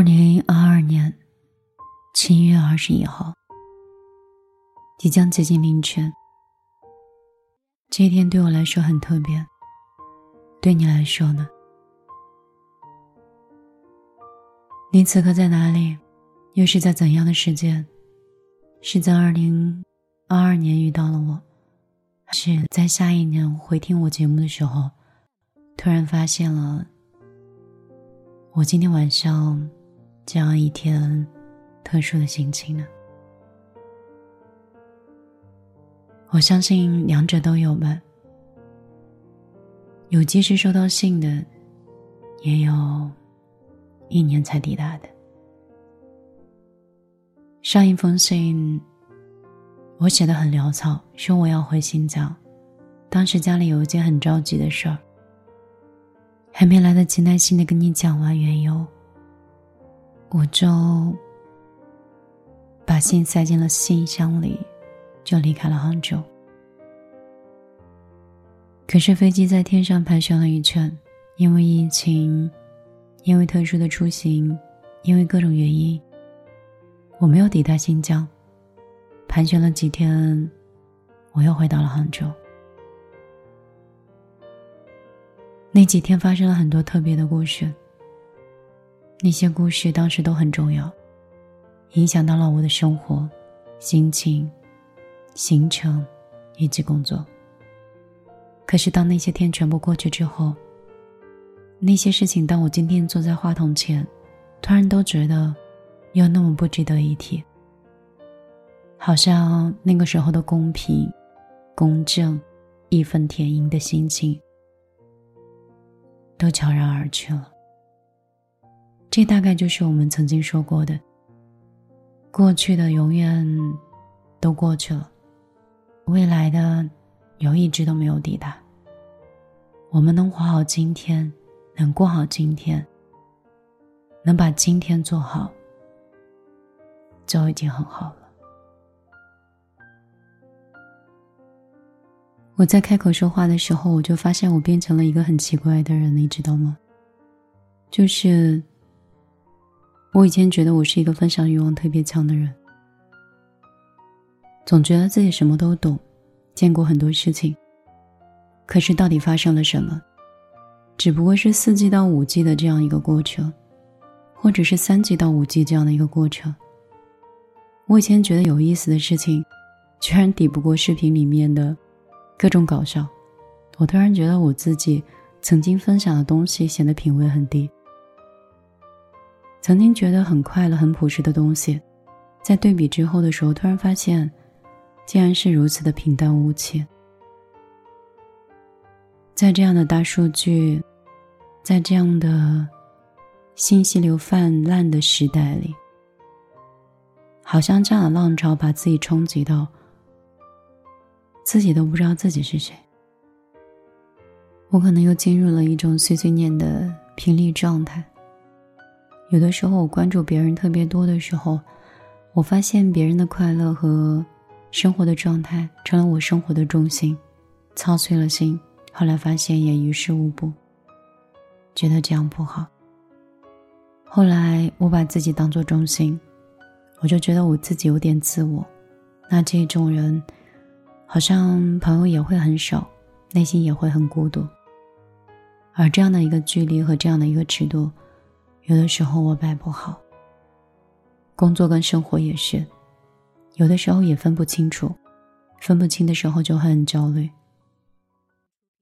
二零二二年七月二十一号，即将接近凌晨。这一天对我来说很特别，对你来说呢？你此刻在哪里？又是在怎样的时间？是在二零二二年遇到了我，还是在下一年回听我节目的时候，突然发现了？我今天晚上这样一天特殊的心情呢？我相信两者都有吧。有及时收到信的，也有一年才抵达的。上一封信我写的很潦草，说我要回新疆，当时家里有一件很着急的事儿。还没来得及耐心的跟你讲完缘由，我就把信塞进了信箱里，就离开了杭州。可是飞机在天上盘旋了一圈，因为疫情，因为特殊的出行，因为各种原因，我没有抵达新疆。盘旋了几天，我又回到了杭州。那几天发生了很多特别的故事，那些故事当时都很重要，影响到了我的生活、心情、行程以及工作。可是当那些天全部过去之后，那些事情，当我今天坐在话筒前，突然都觉得又那么不值得一提，好像那个时候的公平、公正、义愤填膺的心情。都悄然而去了。这大概就是我们曾经说过的：过去的永远都过去了，未来的有一直都没有抵达。我们能活好今天，能过好今天，能把今天做好，就已经很好了。我在开口说话的时候，我就发现我变成了一个很奇怪的人，你知道吗？就是我以前觉得我是一个分享欲望特别强的人，总觉得自己什么都懂，见过很多事情。可是到底发生了什么？只不过是四 G 到五 G 的这样一个过程，或者是三 G 到五 G 这样的一个过程。我以前觉得有意思的事情，居然抵不过视频里面的。各种搞笑，我突然觉得我自己曾经分享的东西显得品味很低。曾经觉得很快乐、很朴实的东西，在对比之后的时候，突然发现，竟然是如此的平淡无奇。在这样的大数据，在这样的信息流泛滥的时代里，好像这样的浪潮把自己冲击到。自己都不知道自己是谁，我可能又进入了一种碎碎念的频率状态。有的时候，我关注别人特别多的时候，我发现别人的快乐和生活的状态成了我生活的重心，操碎了心。后来发现也于事无补，觉得这样不好。后来我把自己当做中心，我就觉得我自己有点自我，那这种人。好像朋友也会很少，内心也会很孤独。而这样的一个距离和这样的一个尺度，有的时候我摆不好。工作跟生活也是，有的时候也分不清楚，分不清的时候就会很焦虑。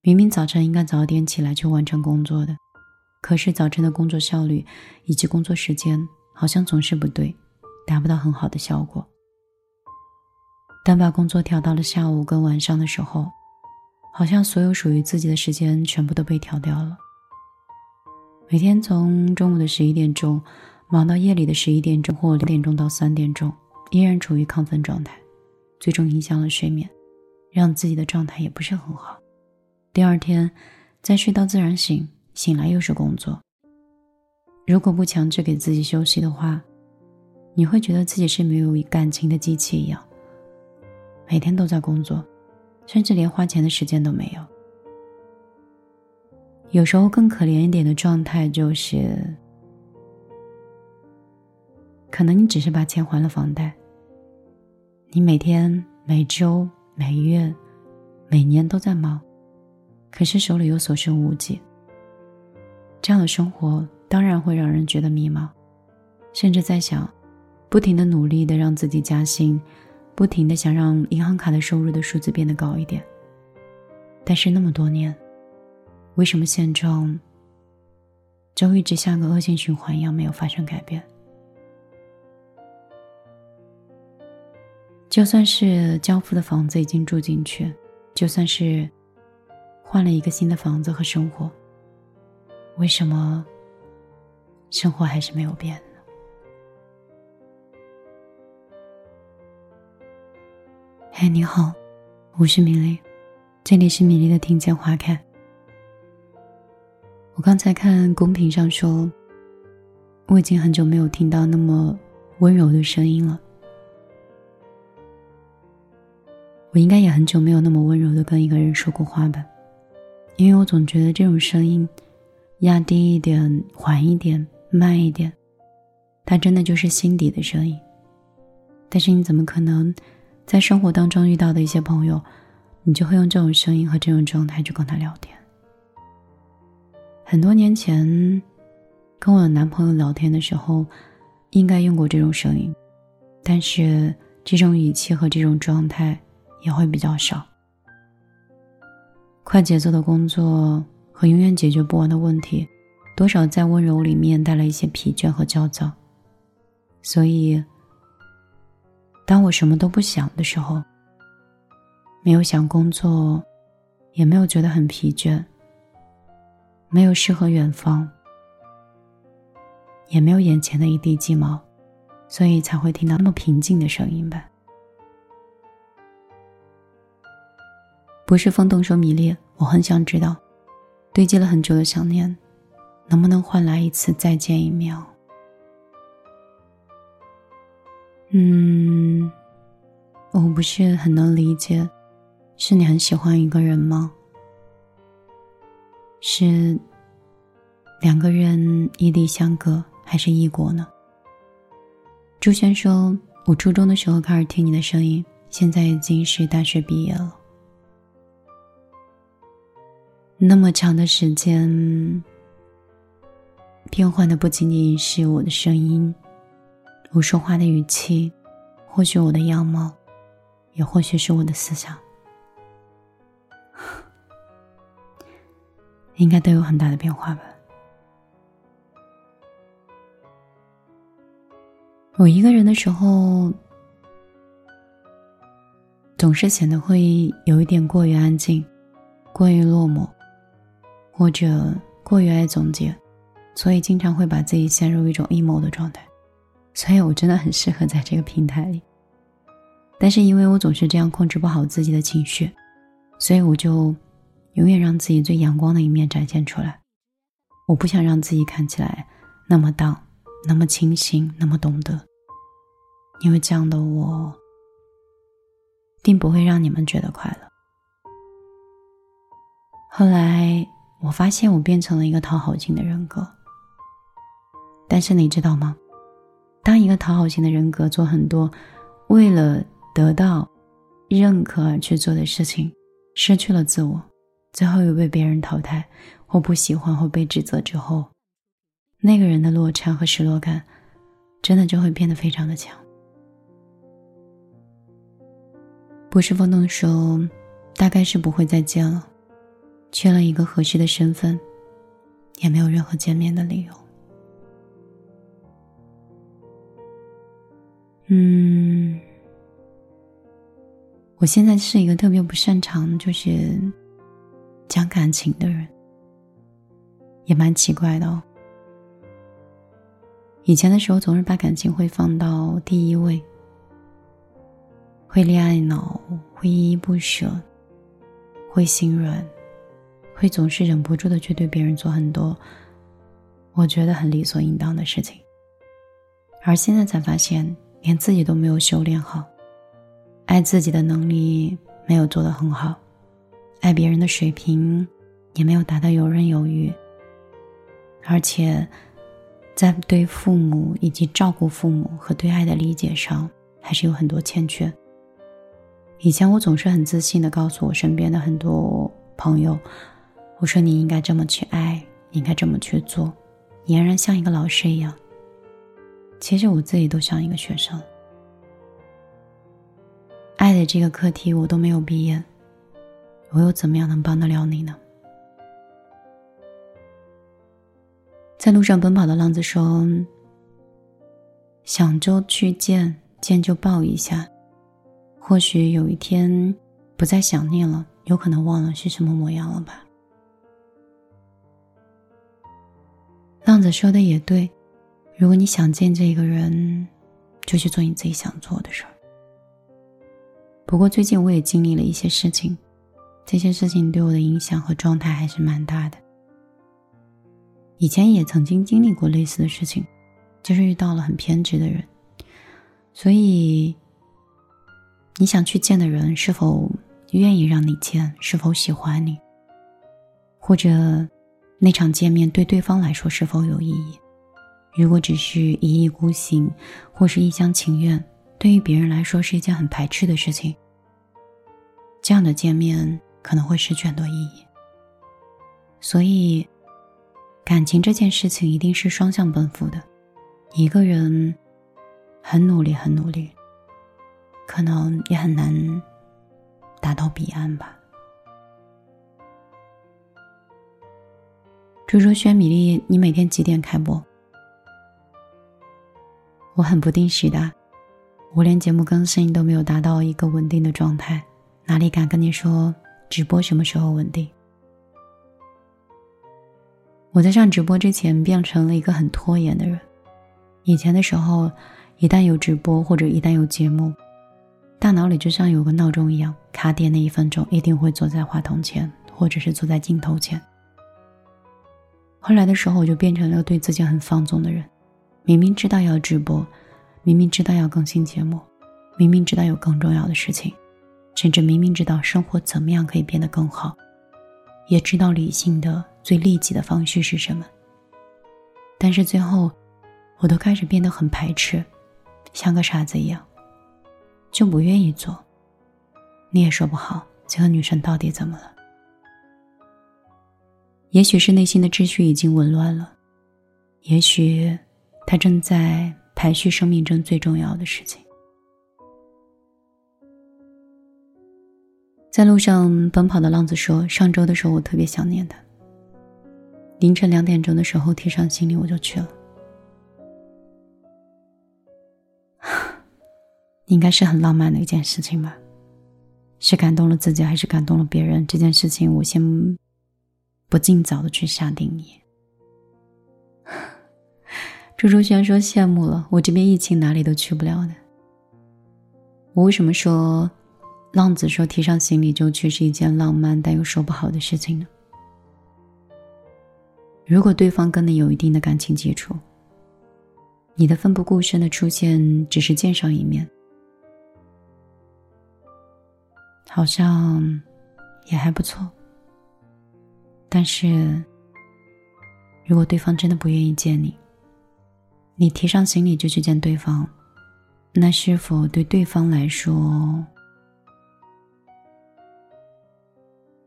明明早晨应该早点起来去完成工作的，可是早晨的工作效率以及工作时间好像总是不对，达不到很好的效果。当把工作调到了下午跟晚上的时候，好像所有属于自己的时间全部都被调掉了。每天从中午的十一点钟忙到夜里的十一点钟或两点钟到三点钟，依然处于亢奋状态，最终影响了睡眠，让自己的状态也不是很好。第二天再睡到自然醒，醒来又是工作。如果不强制给自己休息的话，你会觉得自己是没有感情的机器一样。每天都在工作，甚至连花钱的时间都没有。有时候更可怜一点的状态就是，可能你只是把钱还了房贷，你每天、每周、每月、每年都在忙，可是手里又所剩无几。这样的生活当然会让人觉得迷茫，甚至在想，不停的努力的让自己加薪，不停的想让银行卡的收入的数字变得高一点。但是那么多年，为什么现状就一直像个恶性循环一样没有发生改变？就算是交付的房子已经住进去，就算是换了一个新的房子和生活，为什么生活还是没有变呢？嘿，你好，我是米粒，这里是米粒的听见花开。我刚才看公屏上说，我已经很久没有听到那么温柔的声音了。我应该也很久没有那么温柔的跟一个人说过话吧，因为我总觉得这种声音，压低一点、缓一点、慢一点，它真的就是心底的声音。但是你怎么可能，在生活当中遇到的一些朋友，你就会用这种声音和这种状态去跟他聊天？很多年前，跟我的男朋友聊天的时候，应该用过这种声音，但是这种语气和这种状态。也会比较少。快节奏的工作和永远解决不完的问题，多少在温柔里面带来一些疲倦和焦躁。所以，当我什么都不想的时候，没有想工作，也没有觉得很疲倦，没有诗和远方，也没有眼前的一地鸡毛，所以才会听到那么平静的声音吧。不是风动说迷恋，我很想知道，堆积了很久的想念，能不能换来一次再见一秒？嗯，我不是很能理解，是你很喜欢一个人吗？是两个人异地相隔，还是异国呢？朱轩说：“我初中的时候开始听你的声音，现在已经是大学毕业了。”那么长的时间，变换的不仅仅是我的声音，我说话的语气，或许我的样貌，也或许是我的思想，应该都有很大的变化吧。我一个人的时候，总是显得会有一点过于安静，过于落寞。或者过于爱总结，所以经常会把自己陷入一种 emo 的状态。所以我真的很适合在这个平台里。但是因为我总是这样控制不好自己的情绪，所以我就永远让自己最阳光的一面展现出来。我不想让自己看起来那么荡，那么清醒，那么懂得，因为这样的我，并不会让你们觉得快乐。后来。我发现我变成了一个讨好型的人格，但是你知道吗？当一个讨好型的人格做很多为了得到认可而去做的事情，失去了自我，最后又被别人淘汰或不喜欢或被指责之后，那个人的落差和失落感，真的就会变得非常的强。不是风动说，大概是不会再见了。缺了一个合适的身份，也没有任何见面的理由。嗯，我现在是一个特别不擅长就是讲感情的人，也蛮奇怪的哦。以前的时候总是把感情会放到第一位，会恋爱脑，会依依不舍，会心软。会总是忍不住的去对别人做很多我觉得很理所应当的事情，而现在才发现，连自己都没有修炼好，爱自己的能力没有做得很好，爱别人的水平也没有达到游刃有余，而且在对父母以及照顾父母和对爱的理解上，还是有很多欠缺。以前我总是很自信的告诉我身边的很多朋友，我说你应该这么去爱，你应该这么去做，俨然像一个老师一样。其实我自己都像一个学生。爱的这个课题我都没有毕业，我又怎么样能帮得了你呢？在路上奔跑的浪子说：“想就去见，见就抱一下。或许有一天不再想念了，有可能忘了是什么模样了吧。”浪子说的也对，如果你想见这个人，就去做你自己想做的事儿。不过最近我也经历了一些事情，这些事情对我的影响和状态还是蛮大的。以前也曾经经历过类似的事情，就是遇到了很偏执的人。所以，你想去见的人是否愿意让你见？是否喜欢你？或者，那场见面对对方来说是否有意义？如果只是一意孤行，或是一厢情愿，对于别人来说是一件很排斥的事情。这样的见面可能会失去很多意义。所以。感情这件事情一定是双向奔赴的，一个人很努力很努力，可能也很难达到彼岸吧。猪猪轩米粒，你每天几点开播？我很不定时的，我连节目更新都没有达到一个稳定的状态，哪里敢跟你说直播什么时候稳定？我在上直播之前变成了一个很拖延的人。以前的时候，一旦有直播或者一旦有节目，大脑里就像有个闹钟一样，卡点那一分钟一定会坐在话筒前，或者是坐在镜头前。后来的时候，我就变成了对自己很放纵的人。明明知道要直播，明明知道要更新节目，明明知道有更重要的事情，甚至明明知道生活怎么样可以变得更好，也知道理性的。最利己的方式是什么？但是最后，我都开始变得很排斥，像个傻子一样，就不愿意做。你也说不好，这个女生到底怎么了？也许是内心的秩序已经紊乱了，也许她正在排序生命中最重要的事情。在路上奔跑的浪子说：“上周的时候，我特别想念他。”凌晨两点钟的时候，提上行李我就去了。应该是很浪漫的一件事情吧？是感动了自己，还是感动了别人？这件事情我先不尽早的去下定义。朱朱轩说羡慕了，我这边疫情哪里都去不了的。我为什么说浪子说提上行李就去是一件浪漫但又说不好的事情呢？如果对方跟你有一定的感情基础，你的奋不顾身的出现只是见上一面，好像也还不错。但是，如果对方真的不愿意见你，你提上行李就去见对方，那是否对对方来说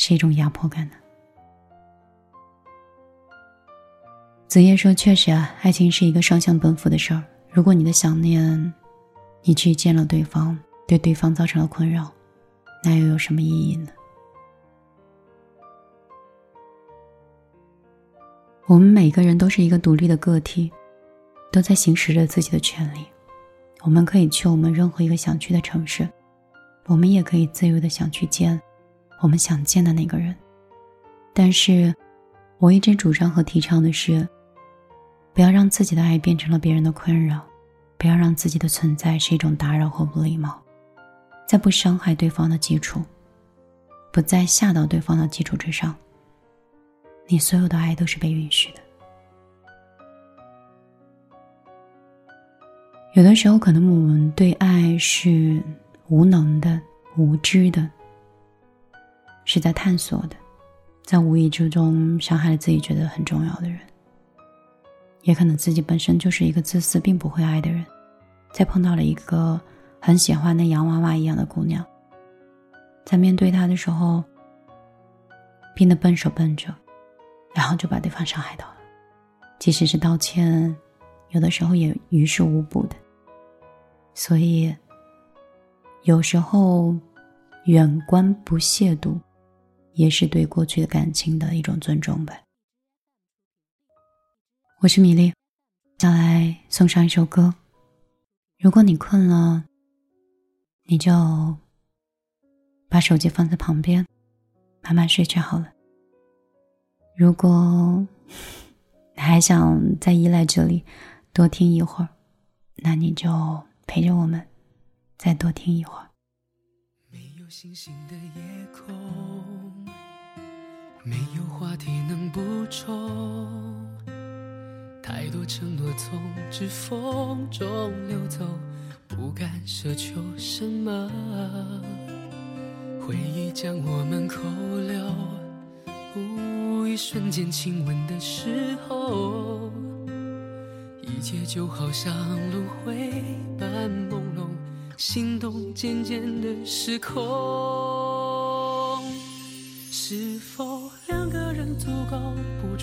是一种压迫感呢？子夜说：“确实啊，爱情是一个双向奔赴的事儿。如果你的想念，你去见了对方，对对方造成了困扰，那又有什么意义呢？我们每个人都是一个独立的个体，都在行使着自己的权利。我们可以去我们任何一个想去的城市，我们也可以自由的想去见我们想见的那个人。但是，我一直主张和提倡的是。”不要让自己的爱变成了别人的困扰，不要让自己的存在是一种打扰或不礼貌，在不伤害对方的基础，不再吓到对方的基础之上，你所有的爱都是被允许的。有的时候，可能我们对爱是无能的、无知的，是在探索的，在无意之中伤害了自己觉得很重要的人。也可能自己本身就是一个自私并不会爱的人，在碰到了一个很喜欢的洋娃娃一样的姑娘，在面对她的时候，变得笨手笨脚，然后就把对方伤害到了。即使是道歉，有的时候也于事无补的。所以，有时候远观不亵渎，也是对过去的感情的一种尊重吧。我是米粒，再来送上一首歌。如果你困了，你就把手机放在旁边，慢慢睡去好了。如果你还想再依赖这里多听一会儿，那你就陪着我们再多听一会儿。没有星星的夜空，没有话题能补充。太多承诺从指缝中流走，不敢奢求什么。回忆将我们扣留，一瞬间亲吻的时候，一切就好像轮回般朦胧，心动渐渐的失控。是否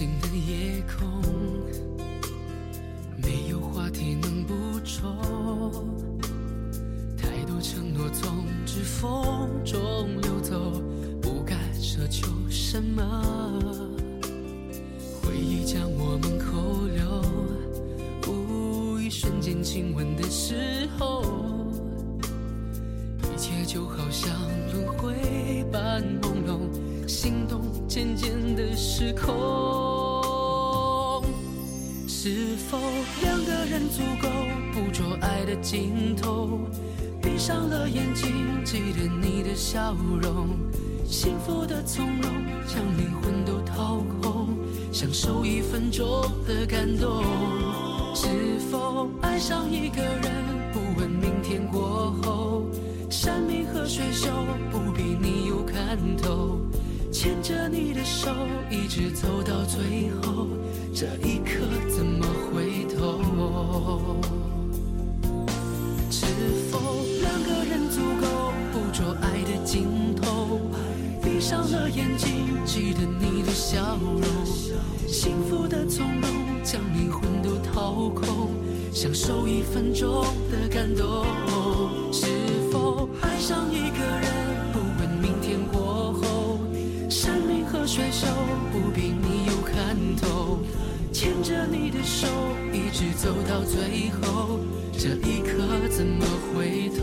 星星的夜空，没有话题能补充。太多承诺从指缝中流走，不敢奢求什么。回忆将我们扣留，一瞬间亲吻的时候，一切就好像轮回般朦胧。心动渐渐的失控，是否两个人足够捕捉爱的尽头？闭上了眼睛，记得你的笑容，幸福的从容，将灵魂都掏空，享受一分钟的感动。是否爱上一个人，不问明天过后，山明和水秀，不比你有看头。牵着你的手，一直走到最后，这一刻怎么回头？是否两个人足够捕捉爱的尽头？闭上了眼睛，记得你的笑容，幸福的从容，将灵魂都掏空，享受一分钟的感动。是手一直走到最后，这一刻怎么回头？